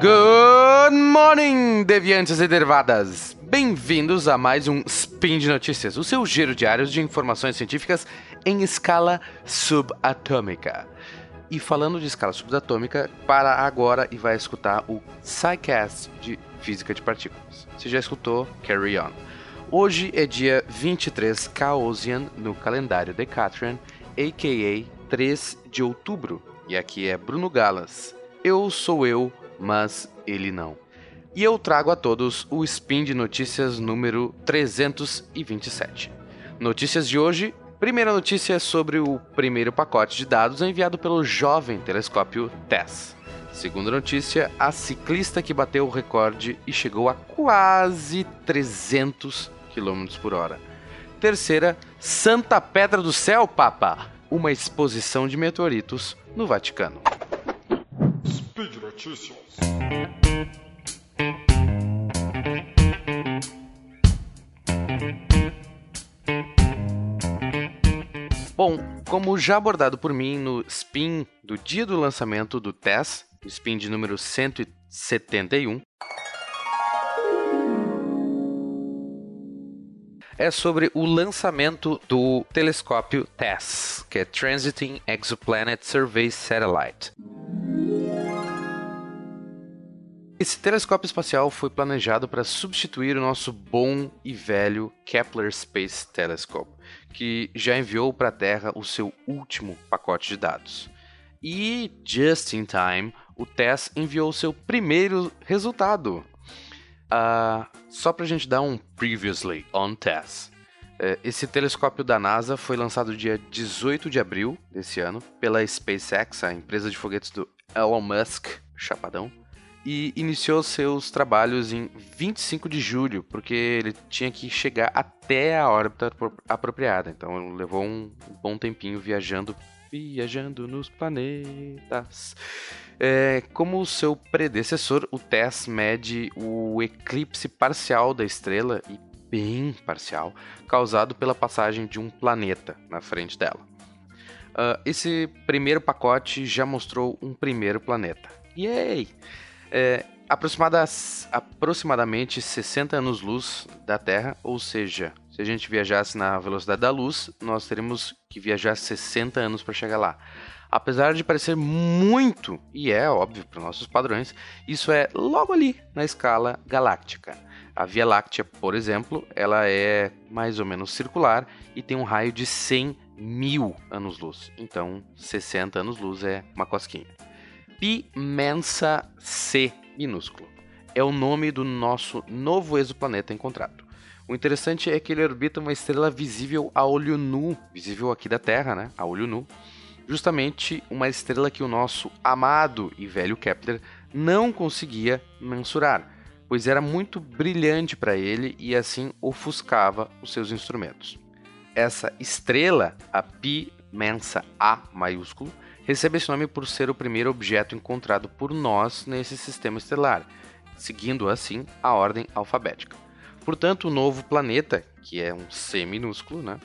Good morning, deviantes e dervadas! Bem-vindos a mais um Spin de Notícias, o seu giro diário de informações científicas em escala subatômica. E falando de escala subatômica, para agora e vai escutar o SciCast de Física de Partículas. Você já escutou? Carry on. Hoje é dia 23 Chaosian no calendário Decatrian, a.k.a. 3 de outubro. E aqui é Bruno Galas. Eu sou eu, mas ele não. E eu trago a todos o Spin de Notícias número 327. Notícias de hoje. Primeira notícia é sobre o primeiro pacote de dados enviado pelo jovem telescópio TESS. Segunda notícia, a ciclista que bateu o recorde e chegou a quase 300 km por hora. Terceira, Santa Pedra do Céu, Papa, uma exposição de meteoritos no Vaticano. Notícias. Bom, como já abordado por mim no spin do dia do lançamento do TESS, o spin de número 171, é sobre o lançamento do telescópio TESS, que é Transiting Exoplanet Survey Satellite. Esse telescópio espacial foi planejado para substituir o nosso bom e velho Kepler Space Telescope, que já enviou para a Terra o seu último pacote de dados. E, just in time, o TESS enviou seu primeiro resultado. Uh, só para a gente dar um previously on TESS. Uh, esse telescópio da NASA foi lançado dia 18 de abril desse ano pela SpaceX, a empresa de foguetes do Elon Musk, chapadão e iniciou seus trabalhos em 25 de julho, porque ele tinha que chegar até a órbita apropriada. Então levou um bom tempinho viajando, viajando nos planetas. É, como seu predecessor, o TESS mede o eclipse parcial da estrela e bem parcial, causado pela passagem de um planeta na frente dela. Uh, esse primeiro pacote já mostrou um primeiro planeta. Yay! É, aproximada, aproximadamente 60 anos-luz da Terra, ou seja, se a gente viajasse na velocidade da luz, nós teríamos que viajar 60 anos para chegar lá. Apesar de parecer muito, e é óbvio para nossos padrões, isso é logo ali na escala galáctica. A Via Láctea, por exemplo, ela é mais ou menos circular e tem um raio de 100 mil anos-luz. Então, 60 anos-luz é uma cosquinha. Pi Mensa C minúsculo. É o nome do nosso novo exoplaneta encontrado. O interessante é que ele orbita uma estrela visível a olho nu, visível aqui da Terra, né? A olho nu. Justamente uma estrela que o nosso amado e velho Kepler não conseguia mensurar, pois era muito brilhante para ele e assim ofuscava os seus instrumentos. Essa estrela, a Pi Mensa A maiúsculo, recebe esse nome por ser o primeiro objeto encontrado por nós nesse sistema estelar, seguindo assim a ordem alfabética. Portanto, o novo planeta, que é um C minúsculo, né,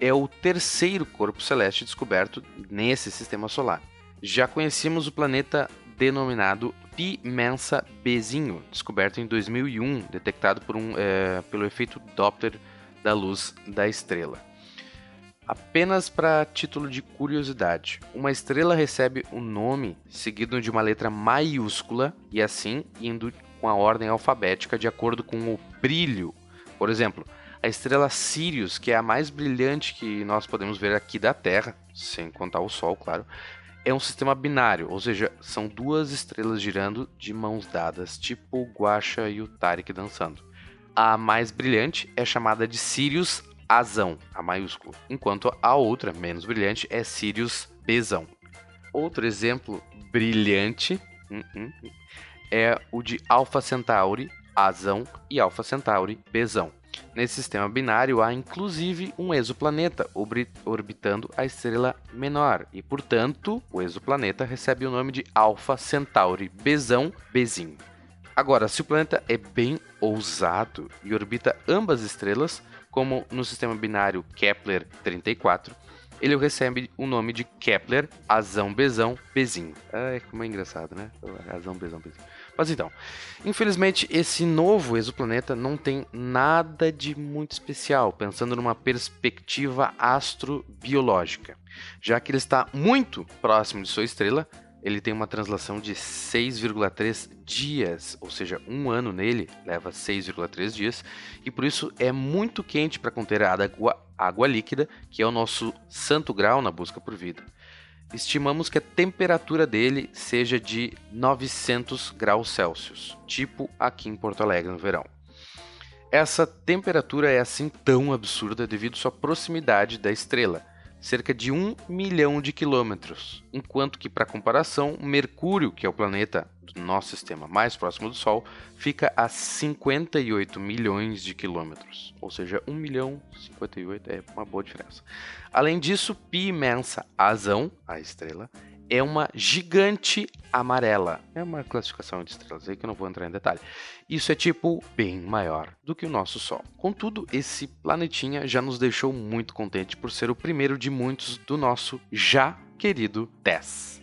é o terceiro corpo celeste descoberto nesse sistema solar. Já conhecíamos o planeta denominado Pi Mensa Bzinho, descoberto em 2001, detectado um, é, pelo efeito Doppler da luz da estrela. Apenas para título de curiosidade, uma estrela recebe o um nome seguido de uma letra maiúscula e assim indo com a ordem alfabética de acordo com o brilho. Por exemplo, a estrela Sirius, que é a mais brilhante que nós podemos ver aqui da Terra, sem contar o Sol, claro, é um sistema binário, ou seja, são duas estrelas girando de mãos dadas, tipo o Guaxa e o Tarek dançando. A mais brilhante é chamada de Sirius Azão, a maiúsculo, enquanto a outra, menos brilhante, é Sirius Bzão. Outro exemplo brilhante hum, hum, hum, é o de Alpha Centauri, Azão, e Alpha Centauri, Bzão. Nesse sistema binário há inclusive um exoplaneta orbitando a estrela menor, e portanto o exoplaneta recebe o nome de Alpha Centauri Bzão Bzinho. Agora, se o planeta é bem ousado e orbita ambas estrelas, como no sistema binário Kepler 34, ele recebe o nome de Kepler Azão Bezão Bezinho. Ai, como é engraçado, né? Azão Bezão Bezinho. Mas então, infelizmente esse novo exoplaneta não tem nada de muito especial, pensando numa perspectiva astrobiológica, já que ele está muito próximo de sua estrela. Ele tem uma translação de 6,3 dias, ou seja, um ano nele leva 6,3 dias, e por isso é muito quente para conter água, água líquida, que é o nosso santo grau na busca por vida estimamos que a temperatura dele seja de 900 graus Celsius, tipo aqui em Porto Alegre no verão. Essa temperatura é assim tão absurda devido à sua proximidade da estrela, cerca de 1 milhão de quilômetros, enquanto que, para comparação, Mercúrio, que é o planeta do nosso sistema mais próximo do Sol, fica a 58 milhões de quilômetros, ou seja, 1 milhão 58 é uma boa diferença. Além disso, Pi Mensa Azão, a estrela, é uma gigante amarela. É uma classificação de estrelas aí que eu não vou entrar em detalhe. Isso é tipo bem maior do que o nosso Sol. Contudo, esse planetinha já nos deixou muito contente por ser o primeiro de muitos do nosso já querido TESS.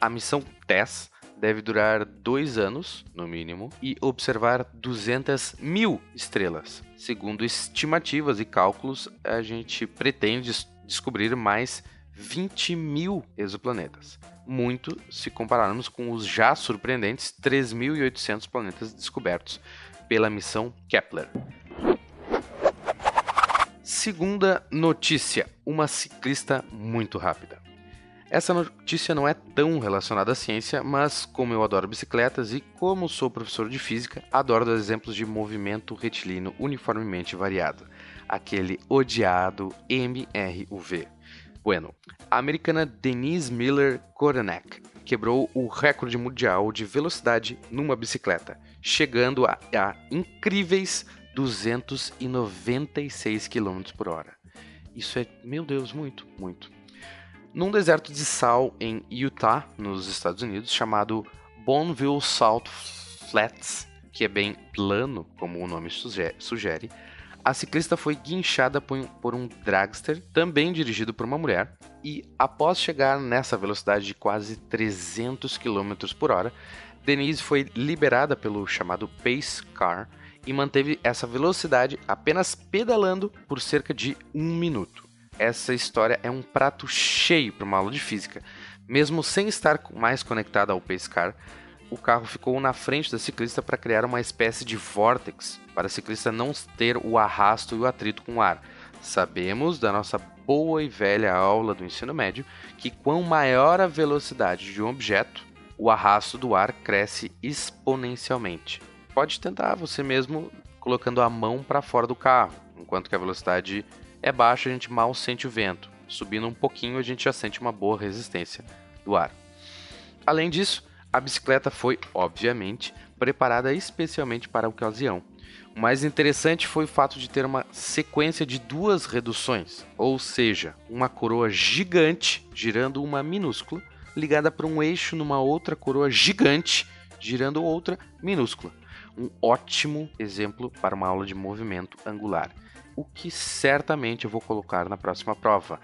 A missão TESS deve durar dois anos, no mínimo, e observar 200 mil estrelas. Segundo estimativas e cálculos, a gente pretende descobrir mais 20 mil exoplanetas. Muito se compararmos com os já surpreendentes 3.800 planetas descobertos pela missão Kepler. Segunda notícia: uma ciclista muito rápida. Essa notícia não é tão relacionada à ciência, mas como eu adoro bicicletas e como sou professor de física, adoro dar exemplos de movimento retilíneo uniformemente variado, aquele odiado MRUV. Bueno, a americana Denise Miller Koronek quebrou o recorde mundial de velocidade numa bicicleta, chegando a, a incríveis 296 km por hora. Isso é, meu Deus, muito, muito. Num deserto de sal em Utah, nos Estados Unidos, chamado Bonneville Salt Flats, que é bem plano, como o nome sugere, a ciclista foi guinchada por um dragster, também dirigido por uma mulher, e após chegar nessa velocidade de quase 300 km por hora, Denise foi liberada pelo chamado Pace Car e manteve essa velocidade apenas pedalando por cerca de um minuto. Essa história é um prato cheio para uma aula de física. Mesmo sem estar mais conectada ao Pace Car, o carro ficou na frente da ciclista para criar uma espécie de vórtex, para a ciclista não ter o arrasto e o atrito com o ar. Sabemos da nossa boa e velha aula do ensino médio que quanto maior a velocidade de um objeto, o arrasto do ar cresce exponencialmente. Pode tentar você mesmo colocando a mão para fora do carro, enquanto que a velocidade é baixa, a gente mal sente o vento. Subindo um pouquinho, a gente já sente uma boa resistência do ar. Além disso, a bicicleta foi, obviamente, preparada especialmente para a ocasião. O mais interessante foi o fato de ter uma sequência de duas reduções, ou seja, uma coroa gigante girando uma minúscula, ligada por um eixo numa outra coroa gigante girando outra minúscula. Um ótimo exemplo para uma aula de movimento angular, o que certamente eu vou colocar na próxima prova.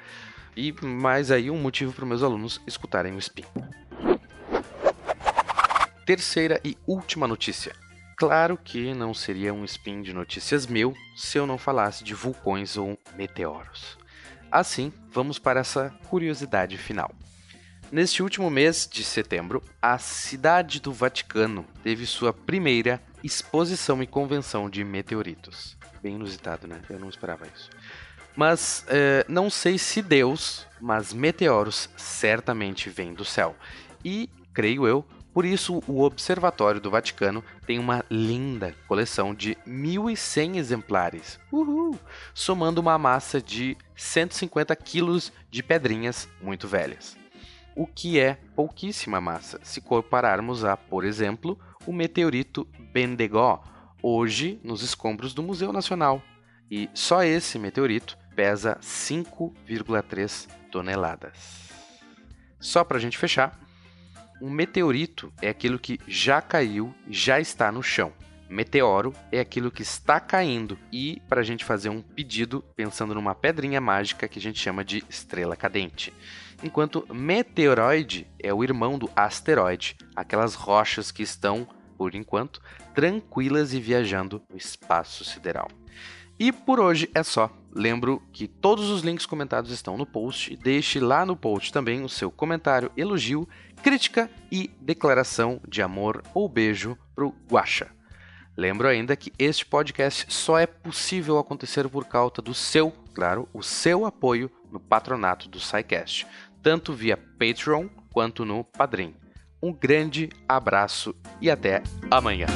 E mais aí um motivo para meus alunos escutarem o spin terceira e última notícia. Claro que não seria um spin de notícias meu se eu não falasse de vulcões ou meteoros. Assim, vamos para essa curiosidade final. Neste último mês de setembro, a cidade do Vaticano teve sua primeira exposição e convenção de meteoritos. Bem inusitado, né? Eu não esperava isso. Mas eh, não sei se Deus, mas meteoros certamente vêm do céu. E, creio eu, por isso, o Observatório do Vaticano tem uma linda coleção de 1.100 exemplares, Uhul! somando uma massa de 150 quilos de pedrinhas muito velhas. O que é pouquíssima massa, se compararmos a, por exemplo, o meteorito Bendigo, hoje nos escombros do Museu Nacional. E só esse meteorito pesa 5,3 toneladas. Só para a gente fechar, um meteorito é aquilo que já caiu, já está no chão. Meteoro é aquilo que está caindo e para a gente fazer um pedido pensando numa pedrinha mágica que a gente chama de estrela cadente. Enquanto meteoroide é o irmão do asteroide, aquelas rochas que estão por enquanto, tranquilas e viajando no espaço sideral. E por hoje é só. Lembro que todos os links comentados estão no post. Deixe lá no post também o seu comentário, elogio, crítica e declaração de amor ou beijo pro Guacha. Lembro ainda que este podcast só é possível acontecer por causa do seu, claro, o seu apoio no patronato do SciCast, tanto via Patreon quanto no Padrim. Um grande abraço e até amanhã.